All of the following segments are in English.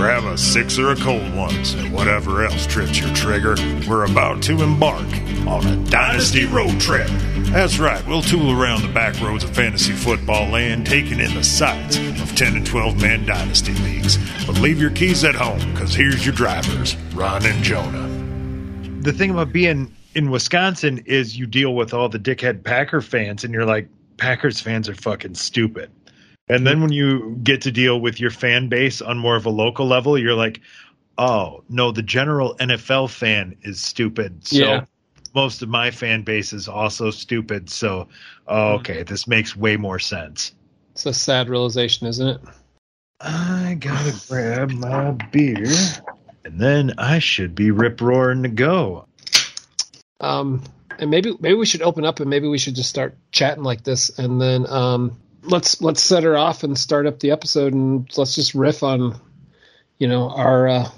grab a six or a cold ones, and whatever else trips your trigger, we're about to embark on a Dynasty road trip. That's right, we'll tool around the back roads of fantasy football land, taking in the sights of 10 and 12 man Dynasty leagues. But leave your keys at home, because here's your drivers, Ron and Jonah. The thing about being in Wisconsin is you deal with all the dickhead Packer fans, and you're like, Packers fans are fucking stupid. And then when you get to deal with your fan base on more of a local level, you're like, oh, no, the general NFL fan is stupid. So Yeah. most of my fan base is also stupid. So, oh, okay, this makes way more sense. It's a sad realization, isn't it? I gotta grab my beer. And then I should be rip roaring to go. Um, and maybe maybe we should open up and maybe we should just start chatting like this, and then um, let's let's set her off and start up the episode, and let's just riff on, you know, our uh,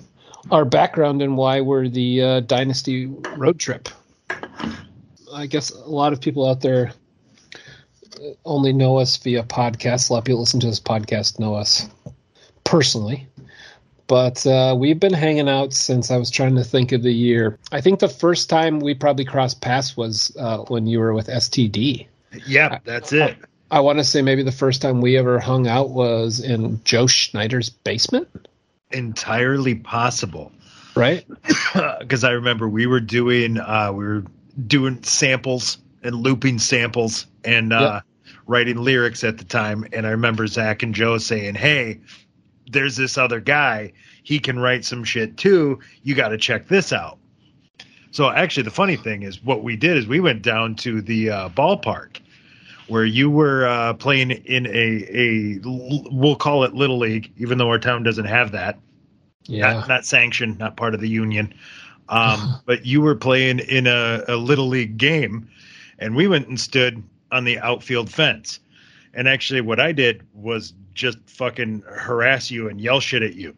our background and why we're the uh, Dynasty road trip. I guess a lot of people out there only know us via podcasts. A lot of people listen to this podcast know us personally. But uh, we've been hanging out since I was trying to think of the year. I think the first time we probably crossed paths was uh, when you were with STD. Yep, that's it. I want to say maybe the first time we ever hung out was in Joe Schneider's basement, Entirely possible. right? because I remember we were doing uh, we were doing samples and looping samples and uh, writing lyrics at the time. And I remember Zach and Joe saying, "Hey, there's this other guy. He can write some shit too. You got to check this out." So actually, the funny thing is, what we did is we went down to the uh, ballpark where you were uh, playing in a a we'll call it little league, even though our town doesn't have that Yeah. not, not sanctioned, not part of the union. Um, but you were playing in a, a little league game, and we went and stood on the outfield fence. And actually, what I did was just fucking harass you and yell shit at you.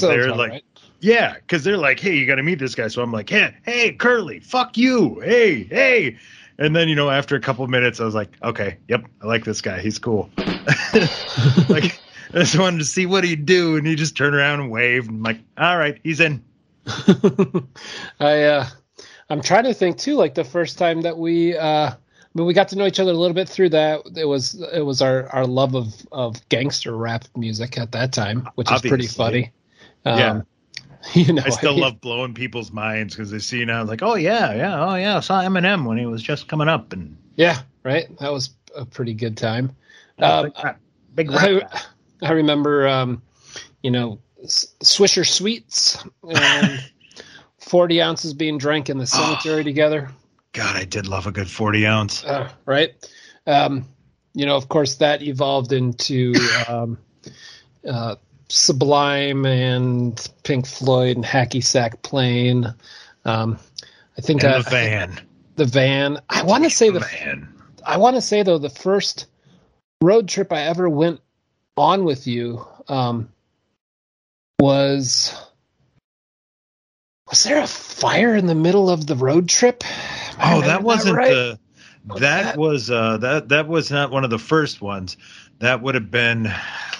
Sounds they're like, right. yeah, because they're like, hey, you got to meet this guy. So I'm like, hey, hey, Curly, fuck you, hey, hey. And then you know, after a couple of minutes, I was like, okay, yep, I like this guy. He's cool. like, I just wanted to see what he'd do, and he just turned around and waved. And I'm like, all right, he's in. I uh, I'm trying to think too. Like the first time that we, uh, I mean, we got to know each other a little bit through that. It was it was our our love of of gangster rap music at that time, which is pretty funny. Um, Yeah. You know, I still mean, love blowing people's minds because they see now, like, oh yeah, yeah, oh yeah, I saw Eminem when he was just coming up, and Yeah, right. That was a pretty good time. Um, big rap, big rap. I, I remember, um, you know, Swisher Sweets and 40 ounces being drank in the cemetery together. God, I did love a good forty ounce. Uh, right. Um, you know, of course, that evolved into um, uh, Sublime and Pink Floyd and Hacky Sack Plane. Um, I think uh, the van, the van. I want to say the van. I want to say though the first road trip I ever went on with you um, was was there a fire in the middle of the road trip? Am Oh, that wasn't right? the. That that- was uh that that was not one of the first ones. That would have been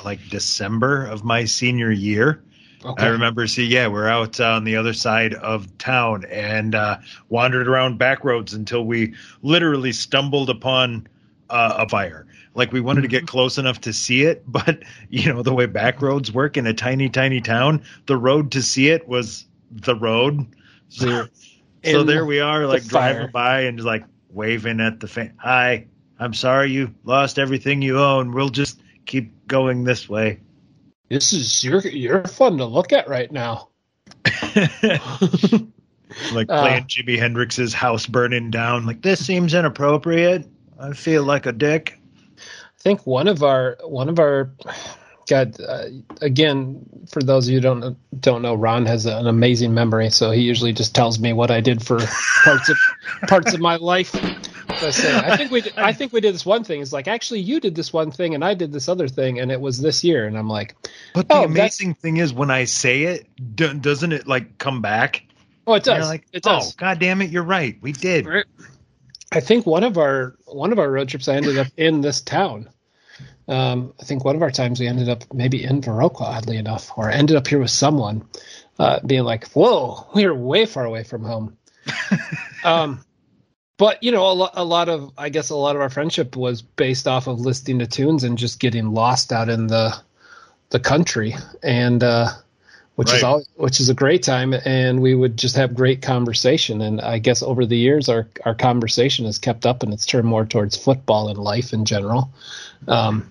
like December of my senior year. Okay. I remember, see, yeah, we're out on the other side of town and uh, wandered around back roads until we literally stumbled upon uh, a fire. Like we wanted to get close enough to see it, but you know the way back roads work in a tiny, tiny town, the road to see it was the road. So, so there we are, like fire. driving by and just like waving at the fan. Hi, I'm sorry you lost everything you own. We'll just keep going this way. This is you're you're fun to look at right now. like Uh, playing Jimi Hendrix's house burning down. Like this seems inappropriate. I feel like a dick. I think one of our one of our God uh, again for those of you who don't don't know Ron has an amazing memory so he usually just tells me what I did for parts of parts of my life. So I say I think we did, I think we did this one thing. It's like actually you did this one thing and I did this other thing and it was this year and I'm like But the Oh, that's- amazing thing is when I say it, do, doesn't it like come back? oh it does like, it does. Oh, god damn it, you're right. We did. Right. I think one of our one of our road trips I ended up in this town. Um, I think one of our times we ended up maybe in Viroqua, oddly enough, or ended up here with someone uh, being like, "Whoa, we are way far away from home." um, but you know, a, lo- a lot of I guess a lot of our friendship was based off of listening to tunes and just getting lost out in the the country, and uh, which is Right. all which is a great time, and we would just have great conversation. And I guess over the years, our our conversation has kept up, and it's turned more towards football and life in general. Um,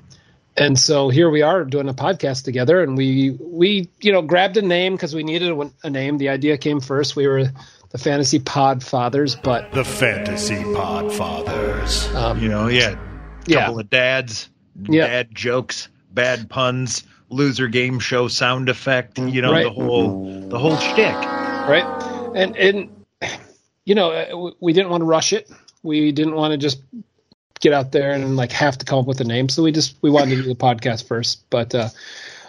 and so here we are doing a podcast together, and we we you know grabbed a name because we needed a, a name. The idea came first. We were the Fantasy Pod Fathers, but The Fantasy Podfathers. um, You know, yeah, Yeah. couple of dads, Yeah. bad jokes, bad puns, loser game show sound effect. You know, Right. the whole the whole shtick. right and and you know uh, we- we didn't want to rush it we didn't want to just get out there and like have to come up with a name so we just we wanted to do the podcast first but uh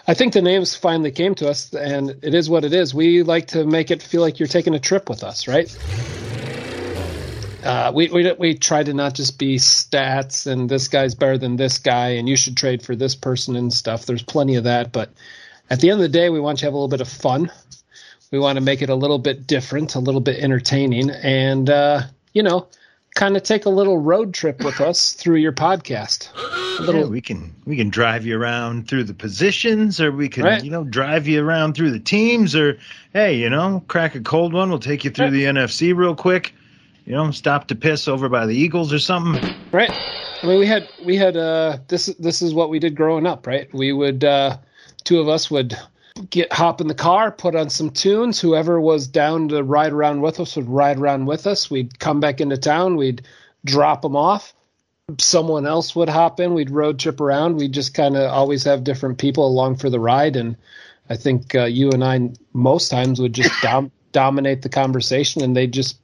i think the names finally came to us and it is what it is we like to make it feel like you're taking a trip with us right uh, we, we we try to not just be stats and this guy's better than this guy and you should trade for this person and stuff. There's plenty of that, but at the end of the day, we want you to have a little bit of fun. We want to make it a little bit different, a little bit entertaining, and uh, you know, kind of take a little road trip with us through your podcast. A Yeah, little, we can we can drive you around through the positions, or we can Right. you know drive you around through the teams, or hey, you know, crack a cold one. We'll take you through Right. the NFC real quick. You know, stop to piss over by the Eagles or something. right? I mean, we had we had uh, this this is what we did growing up, right? We would uh, two of us would get hop in the car, put on some tunes. Whoever was down to ride around with us would ride around with us. We'd come back into town. We'd drop them off. Someone else would hop in. We'd road trip around. We'd just kind of always have different people along for the ride. And I think uh, you and I most times would just dom- dominate the conversation, and they'd just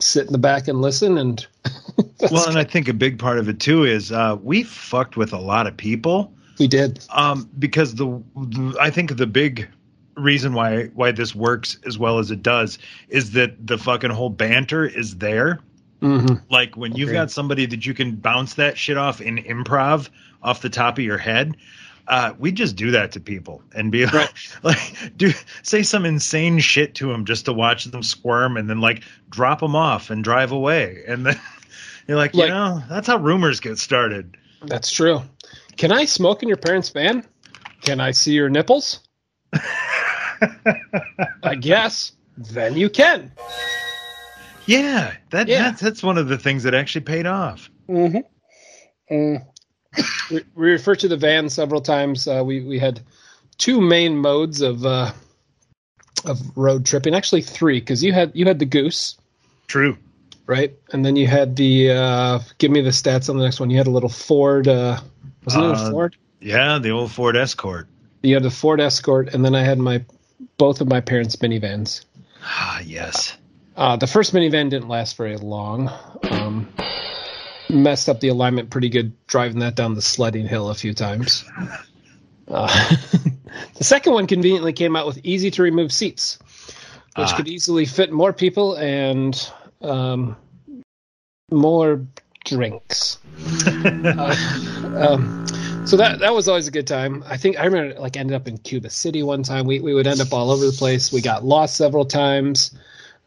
sit in the back and listen. And Well, and I think a big part of it too is uh, we fucked with a lot of people. We did. um, because the, the I think the big reason why why this works as well as it does is that the fucking whole banter is there. hmm Like when you've got somebody that you can bounce that shit off in improv off the top of your head. Uh, we just do that to people and be like, Right. like, do say some insane shit to them just to watch them squirm, and then like drop them off and drive away, and then you're like, you know, that's how rumors get started. That's true. Can I smoke in your parents' van? Can I see your nipples? I guess. Then you can. Yeah, that Yeah. That's, that's one of the things that actually paid off. Mm-hmm. Mm. we, we refer to the van several times. Uh, we we had two main modes of uh, of road tripping. Actually, three because you had you had the goose, True. right? And then you had the uh, give me the stats on the next one. You had a little Ford. Uh, wasn't it a Uh, Ford? Yeah, the old Ford Escort. You had the Ford Escort, and then I had my both of my parents' minivans. Ah, yes. Uh, the first minivan didn't last very long. Um, messed up the alignment pretty good driving that down the sledding hill a few times. Uh, the second one conveniently came out with easy to remove seats, which Ah. could easily fit more people and um, more drinks. Uh, um, so that that was always a good time. I think I remember like ended up in Cuba City one time. We we would end up all over the place. We got lost several times.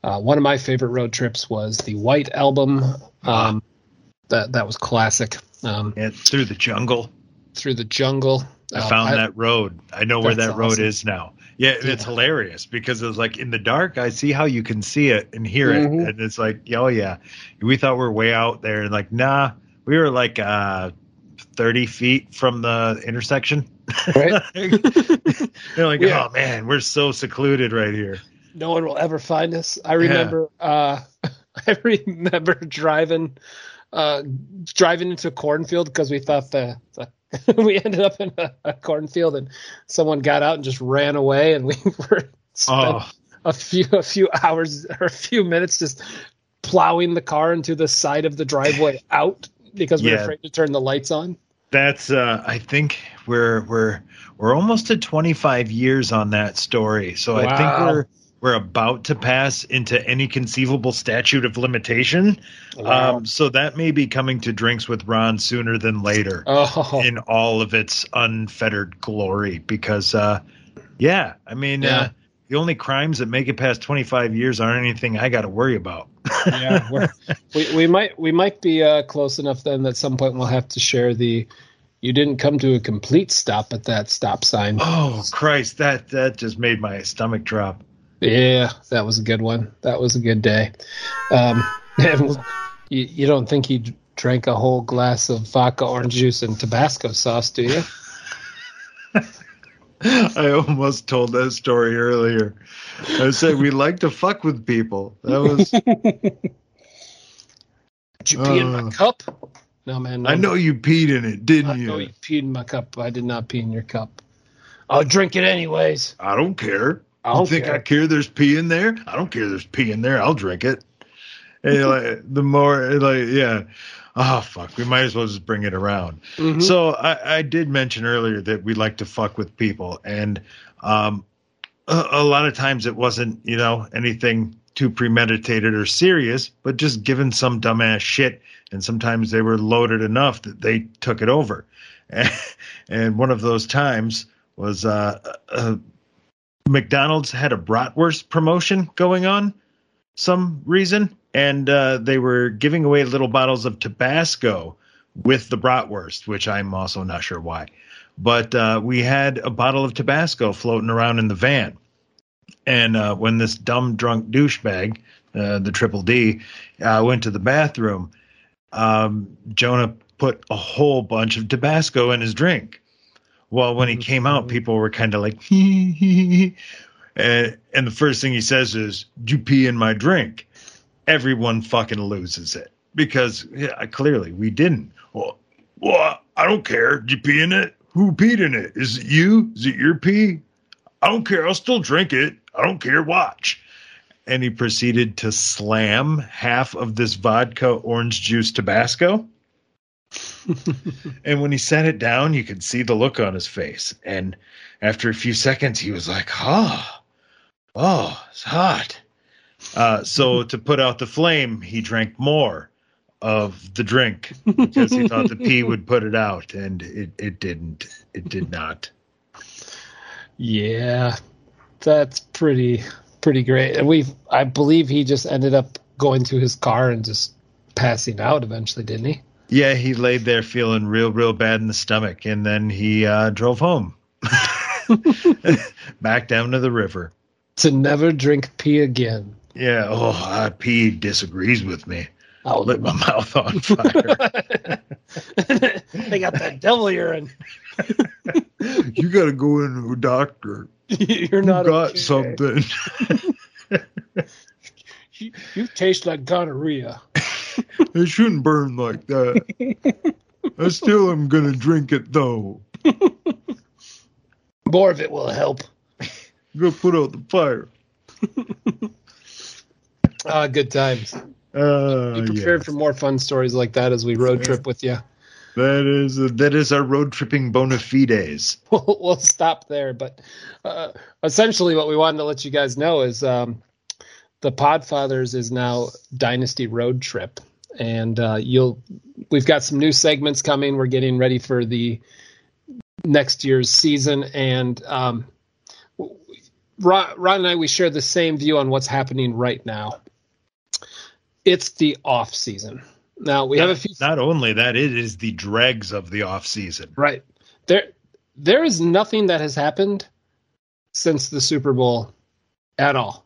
Uh, one of my favorite road trips was the White Album. Um, that that was classic. Um, Yeah, through the jungle. through the jungle. I Um, found that road. I know where that road is now. Yeah, it's hilarious because it's like in the dark. I see how you can see it and hear Mhm. it, and it's like, oh yeah, we thought we are way out there, and like, nah, we were like uh, thirty feet from the intersection. Right. They're like, Yeah. oh man, we're so secluded right here. no one will ever find us. I remember. Uh, I remember driving, uh, driving into a cornfield because we thought the, the we ended up in a, a cornfield and someone got out and just ran away and we were spent Oh, a few a few hours or a few minutes just plowing the car into the side of the driveway out because we were afraid to turn the lights on. That's uh I think we're we're we're almost to 25 years on that story. So I think we're we're about to pass into any conceivable statute of limitation. Wow. Um, so that may be coming to drinks with Ron sooner than later Oh, in all of its unfettered glory. Because, uh, yeah, I mean, Yeah. Uh, the only crimes that make it past 25 years aren't anything I got to worry about. yeah. We we might we might be uh, close enough then that some point we'll have to share the. You didn't come to a complete stop at that stop sign. oh, Christ, that, that just made my stomach drop. Yeah, that was a good one. That was a good day. Um, you, you don't think he drank a whole glass of vodka, orange juice, and Tabasco sauce, do you? I almost told that story earlier. I said we like to fuck with people. That was Did you pee in my Uh. cup? No, man. No, I know you peed in it, didn't I you? know you peed in my cup. I did not pee in your cup. I'll drink it anyways. I don't care. I don't think care. I care there's pee in there? I don't care there's pee in there. I'll drink it. And like the more like yeah. Oh fuck, we might as well just bring it around. Mhm. So I, I did mention earlier that we like to fuck with people, and um, a, a lot of times it wasn't you know anything too premeditated or serious, but just given some dumbass shit, and sometimes they were loaded enough that they took it over. And, one of those times was uh, uh, McDonald's had a bratwurst promotion going on, some reason, and uh, they were giving away little bottles of Tabasco with the bratwurst, which I'm also not sure why. But uh, we had a bottle of Tabasco floating around in the van. And uh, when this dumb drunk douchebag, uh, the Triple D, uh, went to the bathroom, um, Jonah put a whole bunch of Tabasco in his drink. Well, when he mm-hmm. came out, people were kind of like, and, eh, and the first thing he says is, you pee in my drink? Everyone fucking loses it because yeah, clearly we didn't. Well, well, I don't care. Did you pee in it? Who peed in it? Is it you? Is it your pee? I don't care. I'll still drink it. I don't care. Watch. And he proceeded to slam half of this vodka orange juice Tabasco. and when he set it down, you could see the look on his face. And after a few seconds, he was like, "Oh, oh, it's hot." Uh, so to put out the flame, he drank more of the drink because he thought the pee would put it out, and it, it didn't. It did not. Yeah, that's pretty pretty great. And we, I believe, he just ended up going to his car and just passing out eventually, didn't he? Yeah, he laid there feeling real, real bad in the stomach, and then he uh, drove home, back down to the river. To never drink pee again. Yeah. Oh, I, pee disagrees with me. Oh, Lit my mouth on fire. they got that devil urine. you got to go into a doctor. You're You not got okay. something. You, you taste like gonorrhea. It shouldn't burn like that. I still am gonna drink it though. More of it will help. Go put out the fire. Ah, good times. Uh, Be prepared yes. for more fun stories like that as we road trip with you. That is that is our road tripping bona fides. we'll, we'll stop there. But uh, essentially, what we wanted to let you guys know is um, the Podfathers is now Dynasty Road Trip, and uh, you'll we've got some new segments coming. We're getting ready for the next year's season, and um, Ron, Ron and I we share the same view on what's happening right now. It's the off season. Now we have a few Not only that, it is the dregs of the off season. Right. There there is nothing that has happened since the Super Bowl at all.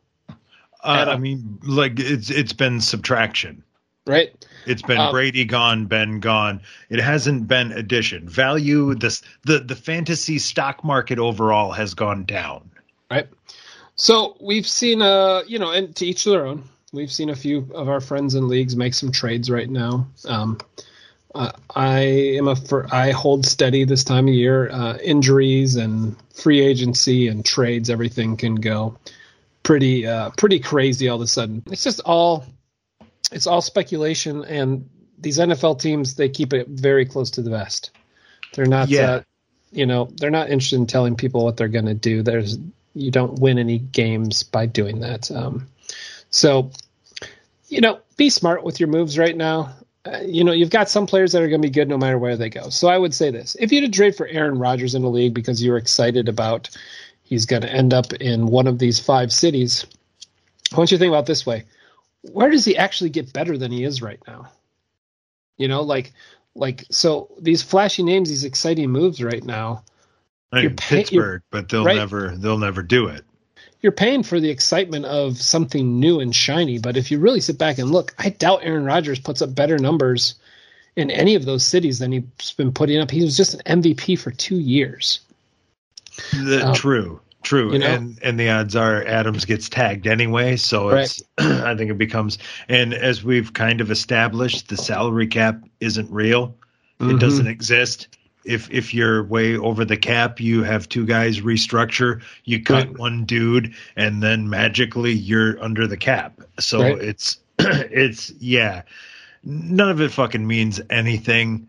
Uh, I mean, like it's it's been subtraction. Right? It's been Um, Brady gone, Ben gone. It hasn't been addition. Value this the the fantasy stock market overall has gone down. Right. So we've seen uh you know, and to each their own. We've seen a few of our friends in leagues make some trades right now. Um uh, I am a for, I hold steady this time of year. Uh, injuries and free agency and trades, everything can go pretty uh, pretty crazy all of a sudden. It's just all it's all speculation, and these NFL teams they keep it very close to the vest. They're not, Yeah. uh, you know, they're not interested in telling people what they're going to do. There's you don't win any games by doing that. Um, so, you know, be smart with your moves right now. Uh, you know, you've got some players that are going to be good no matter where they go. So I would say this: if you had to trade for Aaron Rodgers in the league because you were excited about he's going to end up in one of these five cities, I want you to think about this way: where does he actually get better than he is right now? You know, like, like so these flashy names, these exciting moves right now. I mean, pay- Pittsburgh, but they'll right. never they'll never do it. you're paying for the excitement of something new and shiny. But if you really sit back and look, I doubt Aaron Rodgers puts up better numbers in any of those cities than he's been putting up. He was just an MVP for two years. The, Um, true, true, you know? and and the odds are Adams gets tagged anyway, so it's I think it becomes and as we've kind of established, the salary cap isn't real. It Mhm. doesn't exist. If if you're way over the cap, you have two guys restructure, you cut Right. one dude, and then magically you're under the cap. So Right. it's it's yeah, none of it fucking means anything.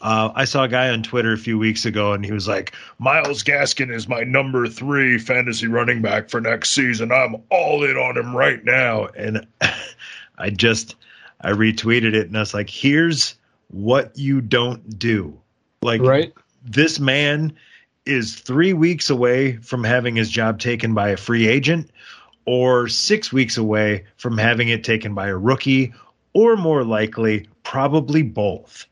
Uh, I saw a guy on Twitter a few weeks ago, and he was like, "Myles Gaskin is my number three fantasy running back for next season. I'm all in on him right now." And I just I retweeted it, and I was like, "Here's what you don't do. Like, Right? this man is three weeks away from having his job taken by a free agent, or six weeks away from having it taken by a rookie, or more likely, probably both."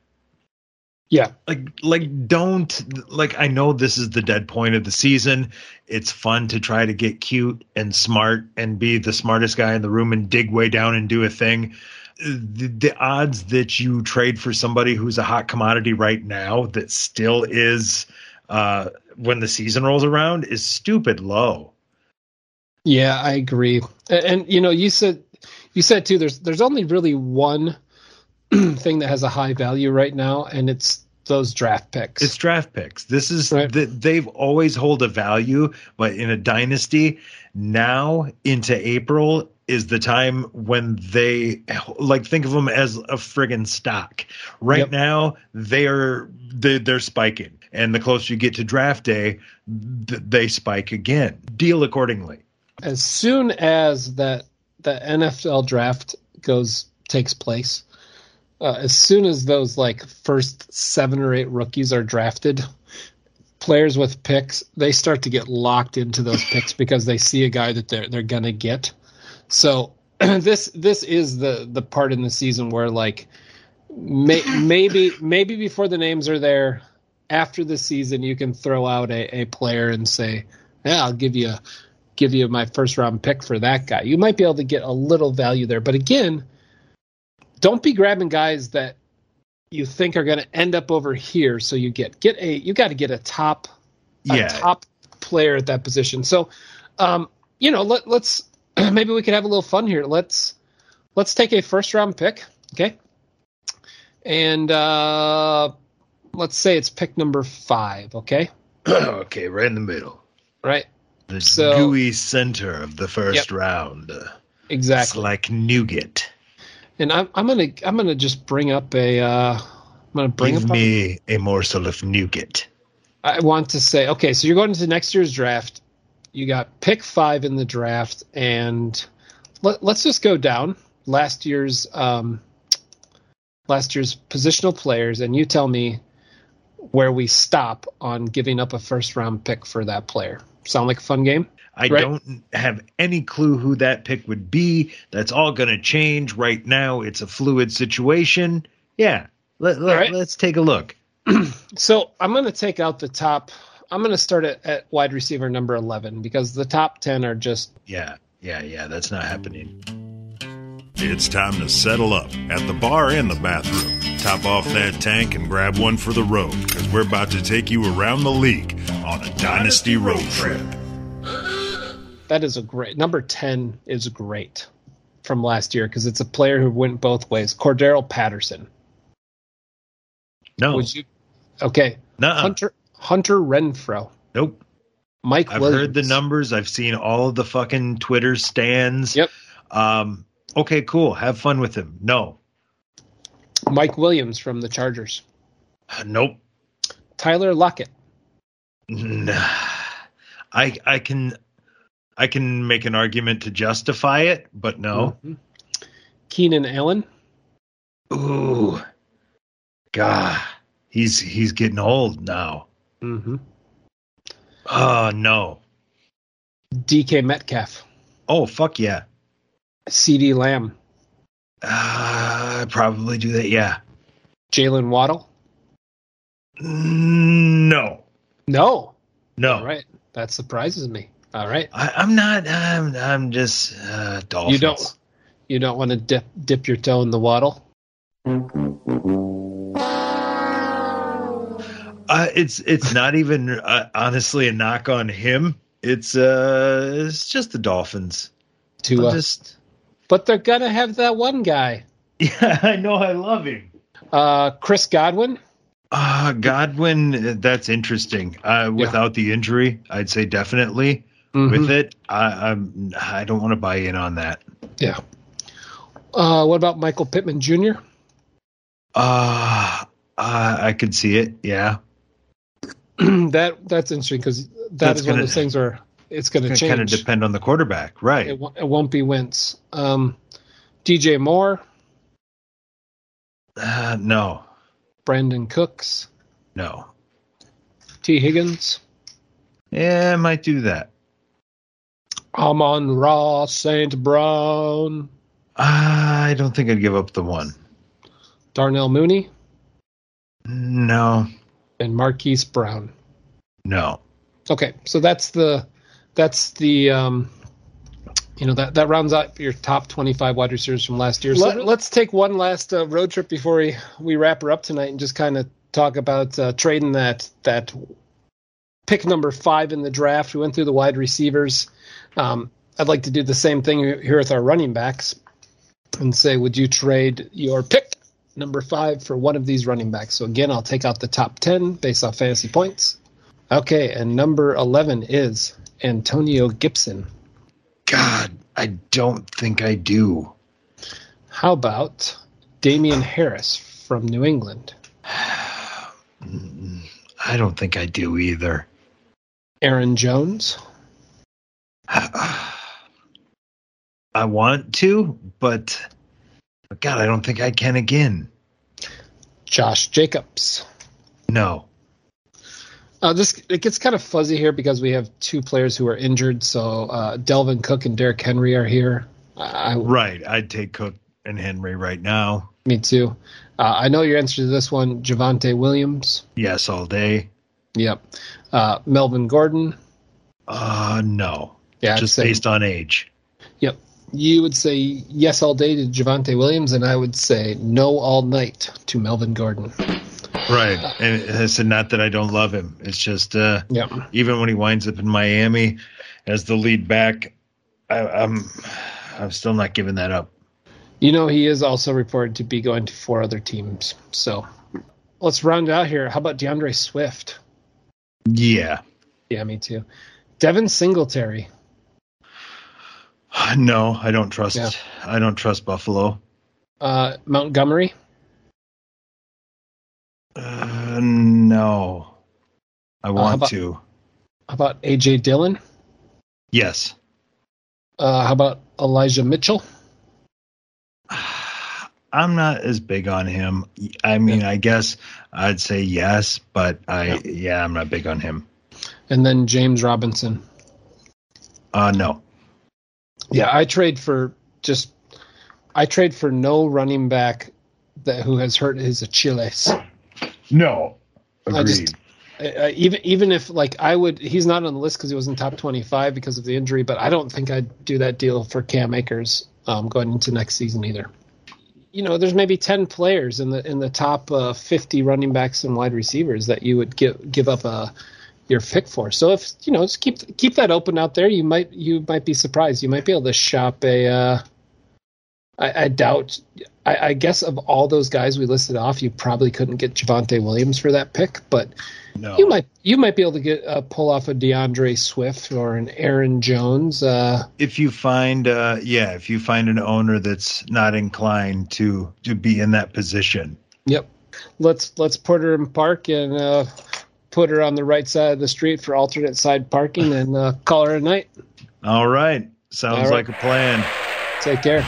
Yeah. like like don't like I know this is the dead point of the season. It's fun to try to get cute and smart and be the smartest guy in the room and dig way down and do a thing. The, the odds that you trade for somebody who's a hot commodity right now that still is uh when the season rolls around is stupid low. Yeah, I agree. And, and you know, you said you said too. There's there's only really one thing that has a high value right now, and it's those draft picks. It's draft picks. This is Right. the, they've always hold a value, but in a dynasty now into April is the time when they like think of them as a friggin' stock. Right Yep. now they are they, they're spiking, and the closer you get to draft day, th- they spike again. Deal accordingly. as soon as that the NFL draft goes takes place, uh, as soon as those like first seven or eight rookies are drafted, players with picks they start to get locked into those picks because they see a guy that they're they're gonna get. So this this is the the part in the season where like may, maybe maybe before the names are there after the season you can throw out a, a player and say yeah i'll give you give you my first round pick for that guy you might be able to get a little value there but again don't be grabbing guys that you think are going to end up over here so you get get a you got to get a top a Yeah, top player at that position. So um you know let, let's maybe we could have a little fun here. Let's let's take a first round pick okay? And uh let's say it's pick number five okay? Okay, right in the middle, right. The So- gooey center of the first round. It's exactly like nougat. And i'm, I'm gonna i'm gonna just bring up a uh i'm gonna bring Give up me a morsel of nougat. I want to say, okay, so you're going into next year's draft. You got pick five in the draft, and let, us just go down last year's um, last year's positional players, and you tell me where we stop on giving up a first round pick for that player. Sound like a fun game? I Right. don't have any clue who that pick would be. That's all going to change right now. It's a fluid situation. Yeah, let, let, All right. let's take a look. So I'm going to take out the top. I'm going to start at, at wide receiver number 11 because the top 10 are just Yeah, yeah, yeah. That's not happening. It's time to settle up at the bar and the bathroom. Top off that tank and grab one for the road because we're about to take you around the league on a Dynasty road trip. That is a great number 10 is great from last year because it's a player who went both ways cordarrelle patterson No, would you okay nuh-uh. hunter hunter renfrow nope. mike I've williams heard the numbers. I've seen all of the fucking Twitter stands. Yep. Um. Okay, cool. Have fun with him. No. mike williams from the chargers Nope. tyler lockett Nah. I I can I can make an argument to justify it, but no. Mhm. Keenan Allen. Ooh, God, he's he's getting old now. Mm-hmm. Oh no. DK Metcalf. Oh fuck yeah. CeeDee Lamb. Uh, I'd probably do that. Yeah. Jaylen Waddle. No. No. No. All right. That surprises me. All right. I, I'm not. I'm. I'm just uh, Dolphins. You don't. You don't want to dip dip your toe in the waddle. Uh, it's it's not even uh, honestly a knock on him. It's uh, it's just the Dolphins. To, uh, just but they're gonna have that one guy, yeah, I know I love him. uh, Chris Godwin. Uh, Godwin, that's interesting. Uh, without the injury, I'd say definitely. Mhm. With it, I, I'm I don't want to buy in on that. Yeah. Uh, what about Michael Pittman Jr.? Uh, uh I could see it. Yeah, that that's interesting because that That's is one of gonna- those things where it's going to it kind of depend on the quarterback, right? It, it won't be Wentz. Um, DJ Moore, Uh, no, Brandin Cooks, no. Tee Higgins, Yeah, I might do that. Amon-Ra, Saint Brown, I don't think I'd give up the one. Darnell Mooney, No, and Marquise Brown. no. Okay, so that's the that's the um, you know that that rounds out your top 25 wide receivers from last year. So let, us take one last uh, road trip before we we wrap her up tonight and just kind of talk about uh, trading that that pick number five in the draft. We went through the wide receivers. Um, I'd like to do the same thing here with our running backs and say, would you trade your pick number five for one of these running backs? So again, I'll take out the top 10 based off fantasy points. Okay, and number 11 is Antonio Gibson. God, I don't think I do. How about Damien Harris from New England? I don't think I do either. Aaron Jones? I want to, but, but God, I don't think I can again. Josh Jacobs? No. Uh, this it gets kind of fuzzy here because we have two players who are injured. So uh, Dalvin Cook and Derrick Henry are here. I, I Right. I'd take Cook and Henry right now. me too. Uh, I know your answer to this one, Javonte Williams. Yes, all day. Yep. Uh, Melvin Gordon. Uh, no. Yeah, Just based on age. Yep. You would say yes all day to Javonte Williams, and I would say no all night to Melvin Gordon. Right. And it's not that I don't love him. It's just, uh, Yep. even when he winds up in Miami as the lead back, I, I'm, I'm still not giving that up. You know, he is also reported to be going to four other teams. So let's round it out here. How about D'Andre Swift? Yeah. Yeah, me too. Devin Singletary. No, I don't trust. Yeah. I don't trust Buffalo. Uh, Montgomery. Uh, no, I how want about- to. How about AJ Dillon? Yes. Uh, how about Elijah Mitchell? I'm not as big on him. I mean, I guess I'd say yes, but I Yeah. yeah, I'm not big on him. And then James Robinson. Uh no. Yeah, I trade for just I trade for no running back that who has hurt his Achilles. No. I just- Uh, even even if like I would, he's not on the list because he was in top twenty five because of the injury. But I don't think I'd do that deal for Cam Akers um, going into next season either. You know, there's maybe ten players in the in the top uh, fifty running backs and wide receivers that you would give give up a your pick for. So if you know, just keep keep that open out there. You might you might be surprised. You might be able to shop a. Uh, I, I doubt. I, I guess of all those guys we listed off, you probably couldn't get Javonte Williams for that pick, but no. you might you might be able to get uh, pull off a D'Andre Swift or an Aaron Jones. Uh, if you find uh yeah, if you find an owner that's not inclined to to be in that position. yep. Let's let's put her in park and uh, put her on the right side of the street for alternate side parking and uh, call her a night. All right. Sounds All right. like a plan. Take care.